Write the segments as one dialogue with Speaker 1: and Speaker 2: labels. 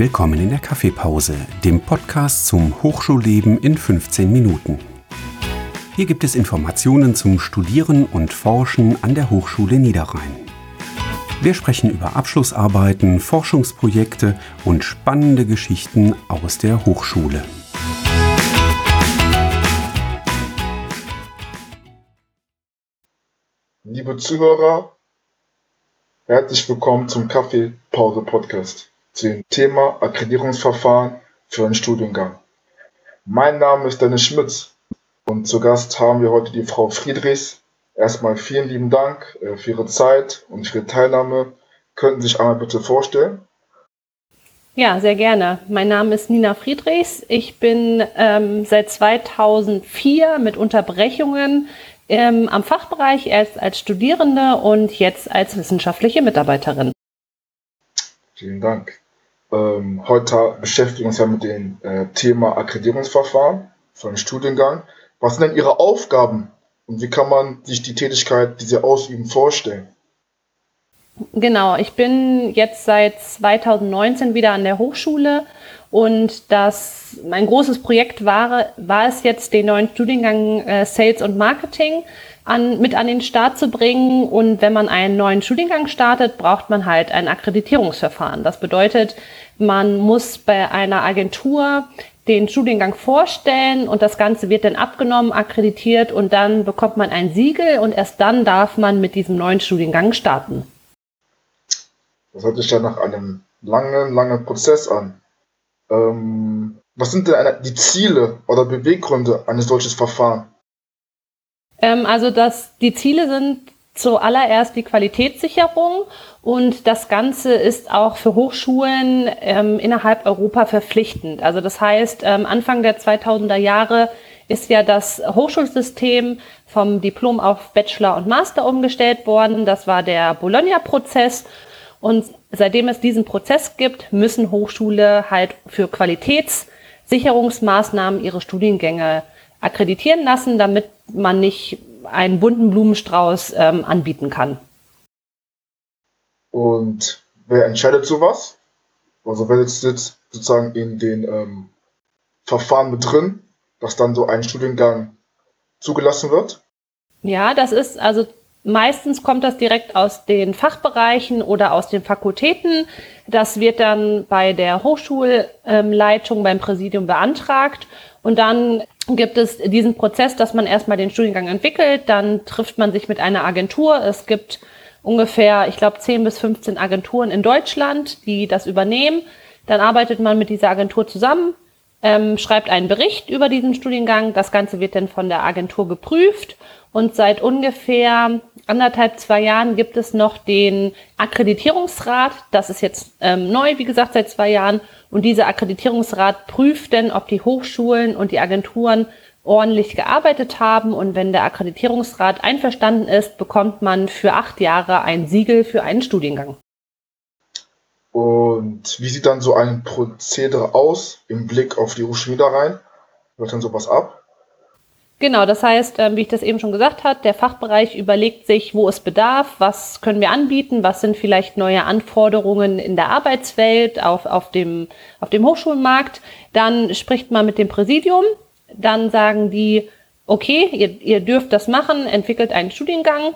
Speaker 1: Willkommen in der Kaffeepause, dem Podcast zum Hochschulleben in 15 Minuten. Hier gibt es Informationen zum Studieren und Forschen an der Hochschule Niederrhein. Wir sprechen über Abschlussarbeiten, Forschungsprojekte und spannende Geschichten aus der Hochschule.
Speaker 2: Liebe Zuhörer, herzlich willkommen zum Kaffeepause Podcast zu dem Thema Akkreditierungsverfahren für einen Studiengang. Mein Name ist Dennis Schmitz und zu Gast haben wir heute die Frau Friedrichs. Erstmal vielen lieben Dank äh, für Ihre Zeit und für Ihre Teilnahme. Könnten Sie sich einmal bitte vorstellen?
Speaker 3: Ja, sehr gerne. Mein Name ist Nina Friedrichs. Ich bin ähm, seit 2004 mit Unterbrechungen ähm, am Fachbereich, erst als Studierende und jetzt als wissenschaftliche Mitarbeiterin.
Speaker 2: Vielen Dank. Ähm, heute beschäftigen wir uns ja mit dem äh, Thema Akkreditierungsverfahren für einen Studiengang. Was sind denn Ihre Aufgaben und wie kann man sich die Tätigkeit, die Sie ausüben, vorstellen?
Speaker 3: Genau, ich bin jetzt seit 2019 wieder an der Hochschule und das mein großes Projekt war, war es jetzt, den neuen Studiengang äh, Sales und Marketing an, mit an den Start zu bringen. Und wenn man einen neuen Studiengang startet, braucht man halt ein Akkreditierungsverfahren. Das bedeutet, man muss bei einer Agentur den Studiengang vorstellen und das Ganze wird dann abgenommen, akkreditiert und dann bekommt man ein Siegel und erst dann darf man mit diesem neuen Studiengang starten.
Speaker 2: Das hört sich ja nach einem langen, langen Prozess an. Ähm, was sind denn die Ziele oder Beweggründe eines solches Verfahrens?
Speaker 3: Ähm, also das, die Ziele sind zuallererst die Qualitätssicherung und das Ganze ist auch für Hochschulen ähm, innerhalb Europa verpflichtend. Also das heißt, ähm, Anfang der 2000er Jahre ist ja das Hochschulsystem vom Diplom auf Bachelor und Master umgestellt worden. Das war der Bologna-Prozess. Und seitdem es diesen Prozess gibt, müssen Hochschule halt für Qualitätssicherungsmaßnahmen ihre Studiengänge akkreditieren lassen, damit man nicht einen bunten Blumenstrauß ähm, anbieten kann.
Speaker 2: Und wer entscheidet sowas? Also wer sitzt jetzt sozusagen in den ähm, Verfahren mit drin, dass dann so ein Studiengang zugelassen wird?
Speaker 3: Ja, das ist also meistens kommt das direkt aus den Fachbereichen oder aus den Fakultäten. Das wird dann bei der Hochschulleitung, beim Präsidium beantragt und dann gibt es diesen Prozess, dass man erstmal den Studiengang entwickelt, dann trifft man sich mit einer Agentur. Es gibt ungefähr, ich glaube, 10 bis 15 Agenturen in Deutschland, die das übernehmen. Dann arbeitet man mit dieser Agentur zusammen, ähm, schreibt einen Bericht über diesen Studiengang. Das Ganze wird dann von der Agentur geprüft und seit ungefähr anderthalb, zwei Jahren gibt es noch den Akkreditierungsrat. Das ist jetzt ähm, neu, wie gesagt, seit zwei Jahren. Und dieser Akkreditierungsrat prüft denn, ob die Hochschulen und die Agenturen ordentlich gearbeitet haben. Und wenn der Akkreditierungsrat einverstanden ist, bekommt man für acht Jahre ein Siegel für einen Studiengang.
Speaker 2: Und wie sieht dann so ein Prozedere aus im Blick auf die Hochschule rein? Wird dann sowas ab?
Speaker 3: Genau, das heißt, ähm, wie ich das eben schon gesagt habe, der Fachbereich überlegt sich, wo es bedarf, was können wir anbieten, was sind vielleicht neue Anforderungen in der Arbeitswelt, auf, auf, dem, auf dem Hochschulmarkt. Dann spricht man mit dem Präsidium, dann sagen die, okay, ihr, ihr dürft das machen, entwickelt einen Studiengang.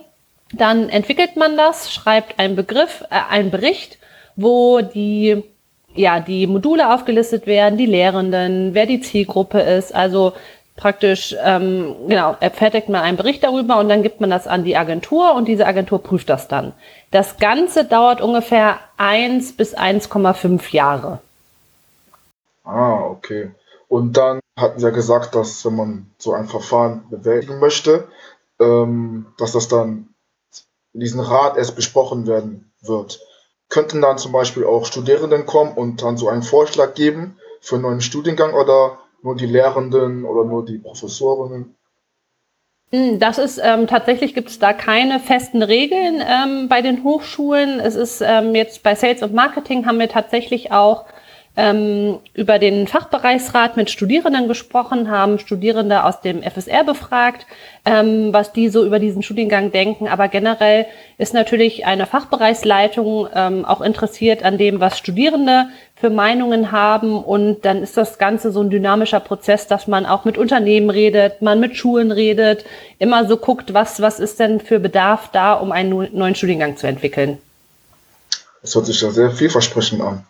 Speaker 3: Dann entwickelt man das, schreibt einen Begriff, äh, einen Bericht, wo die ja, die Module aufgelistet werden, die Lehrenden, wer die Zielgruppe ist, also praktisch, ähm, genau, fertigt man einen Bericht darüber und dann gibt man das an die Agentur und diese Agentur prüft das dann. Das Ganze dauert ungefähr 1 bis 1,5 Jahre.
Speaker 2: Ah, okay. Und dann hatten Sie ja gesagt, dass wenn man so ein Verfahren bewältigen möchte, ähm, dass das dann in diesem Rat erst besprochen werden wird. Könnten dann zum Beispiel auch Studierenden kommen und dann so einen Vorschlag geben für einen neuen Studiengang oder nur die Lehrenden oder nur die Professorinnen?
Speaker 3: Hm, das ist ähm, tatsächlich gibt es da keine festen Regeln ähm, bei den Hochschulen. Es ist ähm, jetzt bei Sales und Marketing haben wir tatsächlich auch ähm, über den Fachbereichsrat mit Studierenden gesprochen, haben Studierende aus dem FSR befragt, ähm, was die so über diesen Studiengang denken. Aber generell ist natürlich eine Fachbereichsleitung ähm, auch interessiert an dem, was Studierende für Meinungen haben. Und dann ist das Ganze so ein dynamischer Prozess, dass man auch mit Unternehmen redet, man mit Schulen redet, immer so guckt, was, was ist denn für Bedarf da, um einen neuen Studiengang zu entwickeln.
Speaker 2: Das hört sich ja sehr vielversprechend an.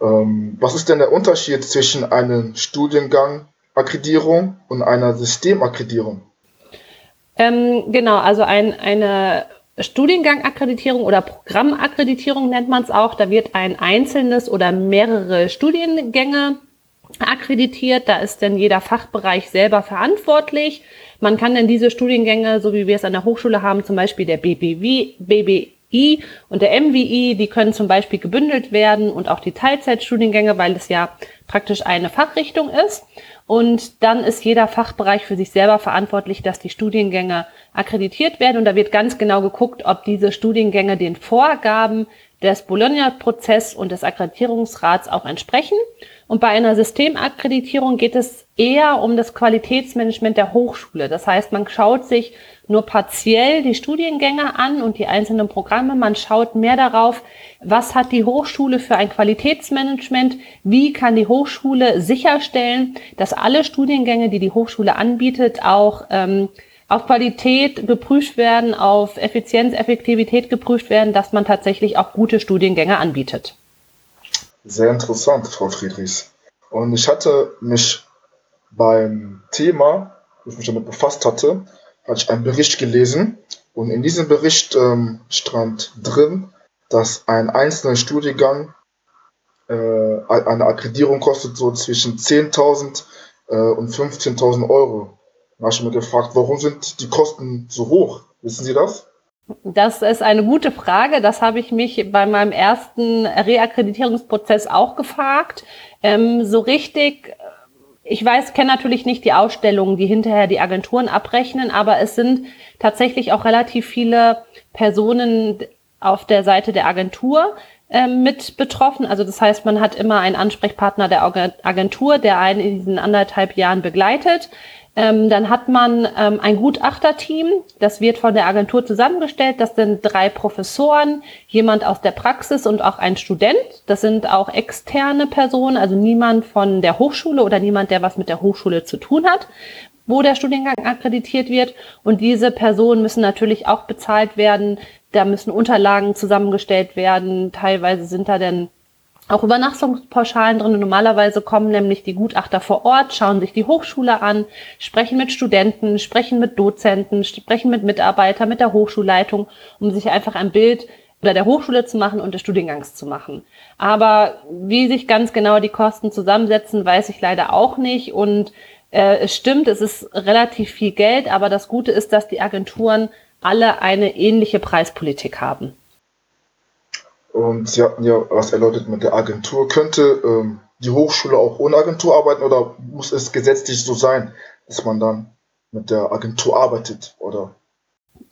Speaker 2: Ähm, was ist denn der Unterschied zwischen einem Studiengang-Akkreditierung und einer Systemakkreditierung?
Speaker 3: Ähm, genau, also ein, eine Studiengang-Akkreditierung oder Programmakkreditierung nennt man es auch. Da wird ein einzelnes oder mehrere Studiengänge akkreditiert. Da ist dann jeder Fachbereich selber verantwortlich. Man kann dann diese Studiengänge, so wie wir es an der Hochschule haben, zum Beispiel der BBW, BB, I und der MWI, die können zum Beispiel gebündelt werden und auch die Teilzeitstudiengänge, weil es ja praktisch eine Fachrichtung ist. Und dann ist jeder Fachbereich für sich selber verantwortlich, dass die Studiengänge akkreditiert werden. Und da wird ganz genau geguckt, ob diese Studiengänge den Vorgaben des Bologna-Prozess und des Akkreditierungsrats auch entsprechen. Und bei einer Systemakkreditierung geht es eher um das Qualitätsmanagement der Hochschule. Das heißt, man schaut sich nur partiell die Studiengänge an und die einzelnen Programme. Man schaut mehr darauf, was hat die Hochschule für ein Qualitätsmanagement, wie kann die Hochschule sicherstellen, dass alle Studiengänge, die die Hochschule anbietet, auch ähm, auf Qualität geprüft werden, auf Effizienz, Effektivität geprüft werden, dass man tatsächlich auch gute Studiengänge anbietet.
Speaker 2: Sehr interessant, Frau Friedrichs. Und ich hatte mich beim Thema, wo ich mich damit befasst hatte, hatte ich einen Bericht gelesen. Und in diesem Bericht ähm, stand drin, dass ein einzelner Studiengang äh, eine Akkreditierung kostet so zwischen 10.000 äh, und 15.000 Euro. Habe ich mir gefragt, warum sind die Kosten so hoch? Wissen Sie das?
Speaker 3: Das ist eine gute Frage. Das habe ich mich bei meinem ersten Reakkreditierungsprozess auch gefragt. Ähm, so richtig, ich weiß, kenne natürlich nicht die Ausstellungen, die hinterher die Agenturen abrechnen, aber es sind tatsächlich auch relativ viele Personen auf der Seite der Agentur äh, mit betroffen. Also das heißt, man hat immer einen Ansprechpartner der Agentur, der einen in diesen anderthalb Jahren begleitet. Ähm, dann hat man ähm, ein Gutachterteam, das wird von der Agentur zusammengestellt. Das sind drei Professoren, jemand aus der Praxis und auch ein Student. Das sind auch externe Personen, also niemand von der Hochschule oder niemand, der was mit der Hochschule zu tun hat, wo der Studiengang akkreditiert wird. Und diese Personen müssen natürlich auch bezahlt werden. Da müssen Unterlagen zusammengestellt werden. Teilweise sind da dann auch Übernachtungspauschalen drin. Normalerweise kommen nämlich die Gutachter vor Ort, schauen sich die Hochschule an, sprechen mit Studenten, sprechen mit Dozenten, sprechen mit Mitarbeitern, mit der Hochschulleitung, um sich einfach ein Bild oder der Hochschule zu machen und des Studiengangs zu machen. Aber wie sich ganz genau die Kosten zusammensetzen, weiß ich leider auch nicht. Und äh, es stimmt, es ist relativ viel Geld, aber das Gute ist, dass die Agenturen alle eine ähnliche Preispolitik haben.
Speaker 2: Und Sie hatten ja was erläutert mit der Agentur. Könnte ähm, die Hochschule auch ohne Agentur arbeiten oder muss es gesetzlich so sein, dass man dann mit der Agentur arbeitet? Oder?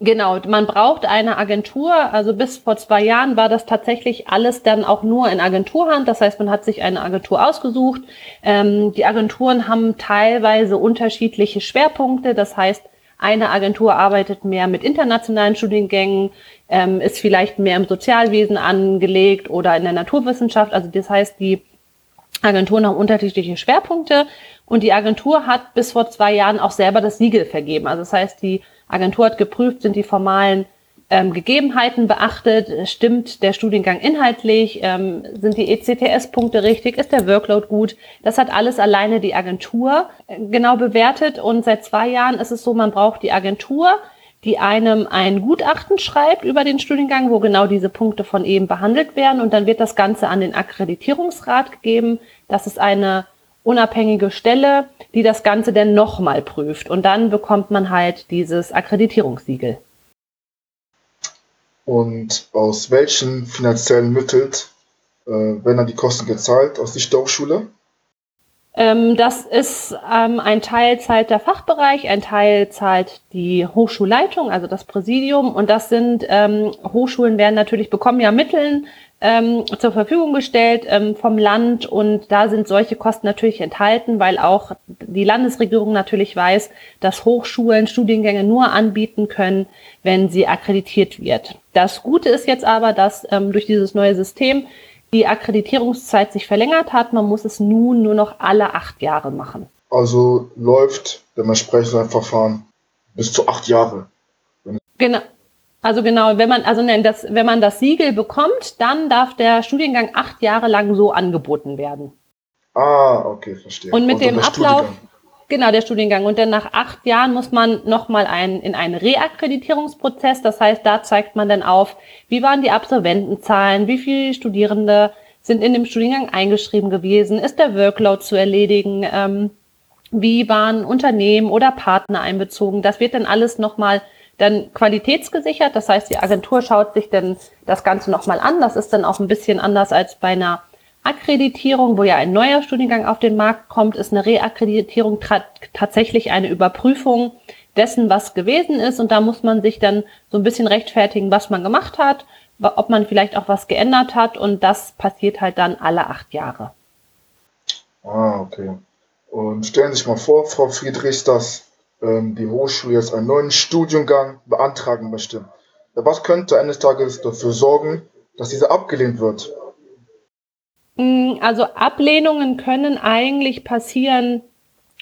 Speaker 3: Genau, man braucht eine Agentur. Also bis vor zwei Jahren war das tatsächlich alles dann auch nur in Agenturhand. Das heißt, man hat sich eine Agentur ausgesucht. Ähm, die Agenturen haben teilweise unterschiedliche Schwerpunkte. Das heißt, eine Agentur arbeitet mehr mit internationalen Studiengängen, ähm, ist vielleicht mehr im Sozialwesen angelegt oder in der Naturwissenschaft. Also das heißt, die Agenturen haben unterschiedliche Schwerpunkte und die Agentur hat bis vor zwei Jahren auch selber das Siegel vergeben. Also das heißt, die Agentur hat geprüft, sind die formalen ähm, Gegebenheiten beachtet, stimmt der Studiengang inhaltlich, ähm, sind die ECTS-Punkte richtig, ist der Workload gut. Das hat alles alleine die Agentur äh, genau bewertet und seit zwei Jahren ist es so, man braucht die Agentur, die einem ein Gutachten schreibt über den Studiengang, wo genau diese Punkte von eben behandelt werden und dann wird das Ganze an den Akkreditierungsrat gegeben. Das ist eine unabhängige Stelle, die das Ganze dann nochmal prüft und dann bekommt man halt dieses Akkreditierungssiegel.
Speaker 2: Und aus welchen finanziellen Mitteln äh, werden dann die Kosten gezahlt aus Sicht der Hochschule?
Speaker 3: Ähm, das ist ähm, ein Teil zahlt der Fachbereich, ein Teil zahlt die Hochschulleitung, also das Präsidium. Und das sind ähm, Hochschulen werden natürlich bekommen ja Mitteln ähm, zur Verfügung gestellt ähm, vom Land und da sind solche Kosten natürlich enthalten, weil auch die Landesregierung natürlich weiß, dass Hochschulen Studiengänge nur anbieten können, wenn sie akkreditiert wird. Das Gute ist jetzt aber, dass ähm, durch dieses neue System die Akkreditierungszeit sich verlängert hat. Man muss es nun nur noch alle acht Jahre machen.
Speaker 2: Also läuft dementsprechend ein Verfahren bis zu acht Jahre.
Speaker 3: Genau. Also genau, wenn man also das, wenn man das Siegel bekommt, dann darf der Studiengang acht Jahre lang so angeboten werden.
Speaker 2: Ah, okay, verstehe.
Speaker 3: Und mit Und dem Ablauf, Genau, der Studiengang. Und dann nach acht Jahren muss man nochmal ein, in einen Reakkreditierungsprozess. Das heißt, da zeigt man dann auf, wie waren die Absolventenzahlen, wie viele Studierende sind in dem Studiengang eingeschrieben gewesen, ist der Workload zu erledigen, ähm, wie waren Unternehmen oder Partner einbezogen. Das wird dann alles nochmal dann qualitätsgesichert. Das heißt, die Agentur schaut sich dann das Ganze nochmal an. Das ist dann auch ein bisschen anders als bei einer Akkreditierung, wo ja ein neuer Studiengang auf den Markt kommt, ist eine Reakkreditierung tatsächlich eine Überprüfung dessen, was gewesen ist. Und da muss man sich dann so ein bisschen rechtfertigen, was man gemacht hat, ob man vielleicht auch was geändert hat. Und das passiert halt dann alle acht Jahre.
Speaker 2: Ah, okay. Und stellen Sie sich mal vor, Frau Friedrichs, dass die Hochschule jetzt einen neuen Studiengang beantragen möchte. Was könnte eines Tages dafür sorgen, dass dieser abgelehnt wird?
Speaker 3: Mm, also Ablehnungen können eigentlich passieren,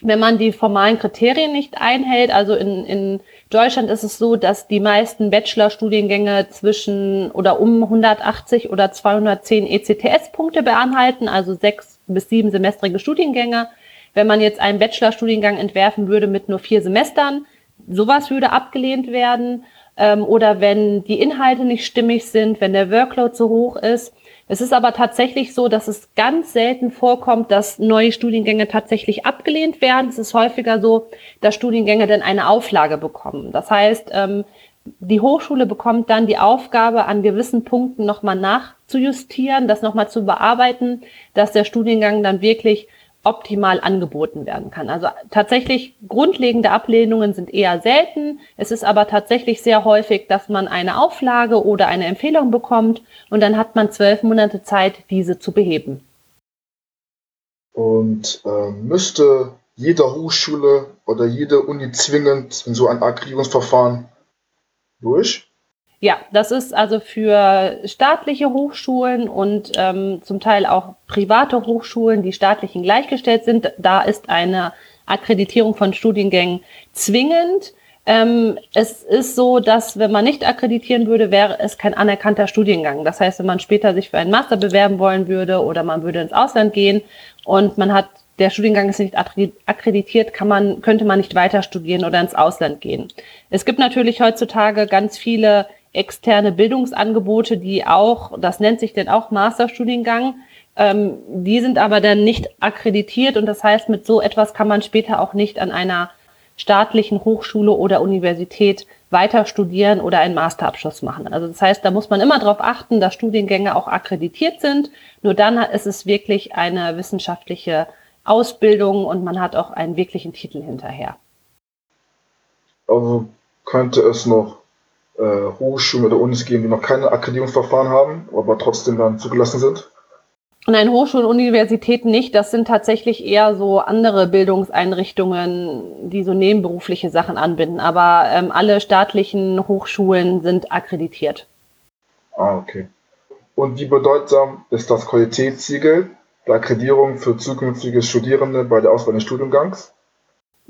Speaker 3: wenn man die formalen Kriterien nicht einhält. Also in, in Deutschland ist es so, dass die meisten Bachelorstudiengänge zwischen oder um 180 oder 210 ECTS-Punkte beinhalten, also sechs bis sieben semestrige Studiengänge. Wenn man jetzt einen Bachelorstudiengang entwerfen würde mit nur vier Semestern, sowas würde abgelehnt werden. Ähm, oder wenn die Inhalte nicht stimmig sind, wenn der Workload zu hoch ist. Es ist aber tatsächlich so, dass es ganz selten vorkommt, dass neue Studiengänge tatsächlich abgelehnt werden. Es ist häufiger so, dass Studiengänge dann eine Auflage bekommen. Das heißt, ähm, die Hochschule bekommt dann die Aufgabe, an gewissen Punkten nochmal nachzujustieren, das nochmal zu bearbeiten, dass der Studiengang dann wirklich optimal angeboten werden kann. Also tatsächlich grundlegende Ablehnungen sind eher selten. Es ist aber tatsächlich sehr häufig, dass man eine Auflage oder eine Empfehlung bekommt und dann hat man zwölf Monate Zeit, diese zu beheben.
Speaker 2: Und äh, müsste jede Hochschule oder jede Uni zwingend in so ein Akkreditierungsverfahren durch?
Speaker 3: Ja, das ist also für staatliche Hochschulen und ähm, zum Teil auch private Hochschulen, die staatlichen gleichgestellt sind. Da ist eine Akkreditierung von Studiengängen zwingend. Ähm, es ist so, dass wenn man nicht akkreditieren würde, wäre es kein anerkannter Studiengang. Das heißt, wenn man später sich für einen Master bewerben wollen würde oder man würde ins Ausland gehen und man hat der Studiengang ist nicht akkreditiert, kann man, könnte man nicht weiter studieren oder ins Ausland gehen. Es gibt natürlich heutzutage ganz viele externe Bildungsangebote, die auch, das nennt sich denn auch Masterstudiengang, ähm, die sind aber dann nicht akkreditiert und das heißt, mit so etwas kann man später auch nicht an einer staatlichen Hochschule oder Universität weiter studieren oder einen Masterabschluss machen. Also das heißt, da muss man immer darauf achten, dass Studiengänge auch akkreditiert sind. Nur dann ist es wirklich eine wissenschaftliche Ausbildung und man hat auch einen wirklichen Titel hinterher.
Speaker 2: Also könnte es noch äh, Hochschulen oder Unis geben, die noch keine Akkreditierungsverfahren haben, aber trotzdem dann zugelassen sind?
Speaker 3: Nein, Hochschulen und Universitäten nicht. Das sind tatsächlich eher so andere Bildungseinrichtungen, die so nebenberufliche Sachen anbinden. Aber ähm, alle staatlichen Hochschulen sind akkreditiert.
Speaker 2: Ah, okay. Und wie bedeutsam ist das Qualitätssiegel der Akkreditierung für zukünftige Studierende bei der Auswahl des Studiengangs?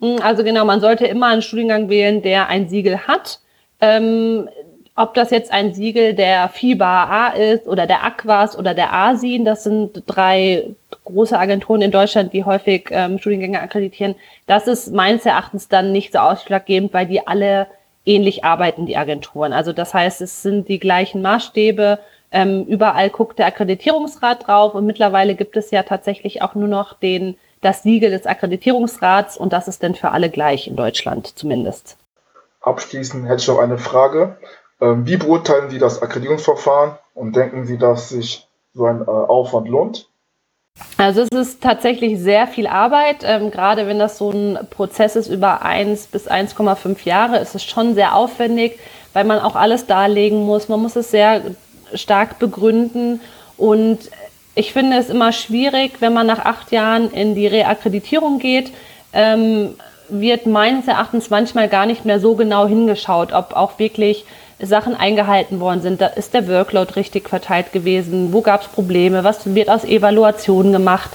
Speaker 3: Hm, also genau, man sollte immer einen Studiengang wählen, der ein Siegel hat. Ähm, ob das jetzt ein Siegel der FIBA A ist oder der Aquas oder der ASIN, das sind drei große Agenturen in Deutschland, die häufig ähm, Studiengänge akkreditieren. Das ist meines Erachtens dann nicht so ausschlaggebend, weil die alle ähnlich arbeiten, die Agenturen. Also das heißt, es sind die gleichen Maßstäbe. Ähm, überall guckt der Akkreditierungsrat drauf und mittlerweile gibt es ja tatsächlich auch nur noch den, das Siegel des Akkreditierungsrats und das ist dann für alle gleich in Deutschland zumindest.
Speaker 2: Abschließend hätte ich noch eine Frage. Ähm, wie beurteilen Sie das Akkreditierungsverfahren und denken Sie, dass sich so ein äh, Aufwand lohnt?
Speaker 3: Also es ist tatsächlich sehr viel Arbeit. Ähm, gerade wenn das so ein Prozess ist über 1 bis 1,5 Jahre, ist es schon sehr aufwendig, weil man auch alles darlegen muss. Man muss es sehr stark begründen. Und ich finde es immer schwierig, wenn man nach acht Jahren in die Reakkreditierung geht, ähm, wird meines Erachtens manchmal gar nicht mehr so genau hingeschaut, ob auch wirklich Sachen eingehalten worden sind. Da ist der Workload richtig verteilt gewesen? Wo gab es Probleme? Was wird aus Evaluationen gemacht?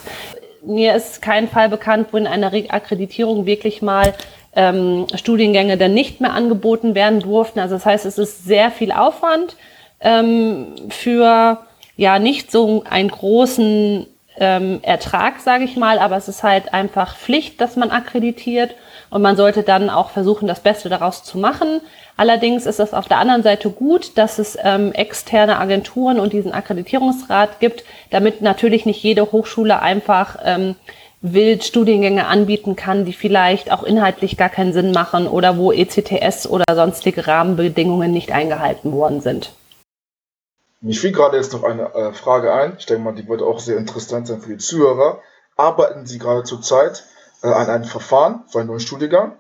Speaker 3: Mir ist kein Fall bekannt, wo in einer Reakkreditierung wirklich mal ähm, Studiengänge dann nicht mehr angeboten werden durften. Also das heißt, es ist sehr viel Aufwand ähm, für ja nicht so einen großen ähm, Ertrag, sage ich mal, aber es ist halt einfach Pflicht, dass man akkreditiert und man sollte dann auch versuchen, das Beste daraus zu machen. Allerdings ist es auf der anderen Seite gut, dass es ähm, externe Agenturen und diesen Akkreditierungsrat gibt, damit natürlich nicht jede Hochschule einfach ähm, wild Studiengänge anbieten kann, die vielleicht auch inhaltlich gar keinen Sinn machen oder wo ECTS oder sonstige Rahmenbedingungen nicht eingehalten worden sind.
Speaker 2: Mir fiel gerade jetzt noch eine äh, Frage ein. Ich denke mal, die wird auch sehr interessant sein für die Zuhörer. Arbeiten Sie gerade zurzeit äh, an einem Verfahren für einen neuen Studiengang?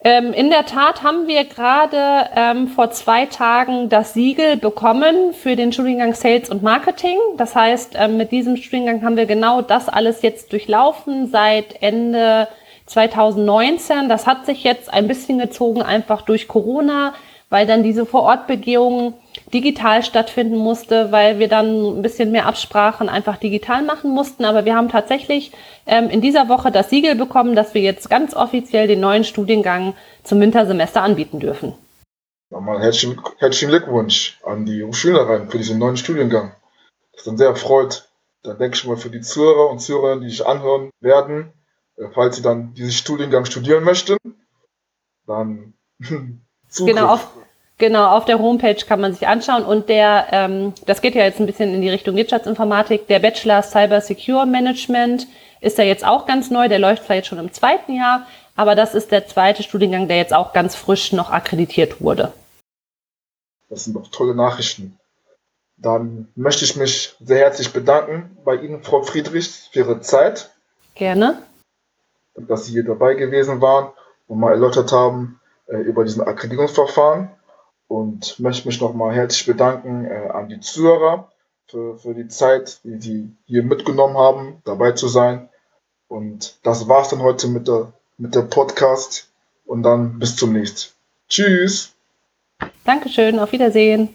Speaker 3: Ähm, in der Tat haben wir gerade ähm, vor zwei Tagen das Siegel bekommen für den Studiengang Sales und Marketing. Das heißt, ähm, mit diesem Studiengang haben wir genau das alles jetzt durchlaufen seit Ende 2019. Das hat sich jetzt ein bisschen gezogen, einfach durch Corona weil dann diese Vorortbegehung digital stattfinden musste, weil wir dann ein bisschen mehr Absprachen einfach digital machen mussten. Aber wir haben tatsächlich ähm, in dieser Woche das Siegel bekommen, dass wir jetzt ganz offiziell den neuen Studiengang zum Wintersemester anbieten dürfen.
Speaker 2: Nochmal herzlichen, herzlichen Glückwunsch an die Schülerin für diesen neuen Studiengang. Das ist dann sehr erfreut. Da denke ich mal für die Zuhörer und Zuhörerinnen, die sich anhören werden, äh, falls sie dann diesen Studiengang studieren möchten, dann
Speaker 3: Genau, auf, genau, auf der Homepage kann man sich anschauen und der, ähm, das geht ja jetzt ein bisschen in die Richtung Wirtschaftsinformatik, der Bachelor Cyber Secure Management ist da jetzt auch ganz neu, der läuft zwar jetzt schon im zweiten Jahr, aber das ist der zweite Studiengang, der jetzt auch ganz frisch noch akkreditiert wurde.
Speaker 2: Das sind doch tolle Nachrichten. Dann möchte ich mich sehr herzlich bedanken bei Ihnen, Frau Friedrich, für Ihre Zeit.
Speaker 3: Gerne.
Speaker 2: Dass Sie hier dabei gewesen waren und mal erläutert haben, äh, über diesen Akkreditierungsverfahren und möchte mich nochmal herzlich bedanken äh, an die Zuhörer für, für die Zeit, die sie hier mitgenommen haben, dabei zu sein. Und das war's dann heute mit der, mit der Podcast und dann bis zum nächsten. Tschüss.
Speaker 3: Dankeschön, auf Wiedersehen.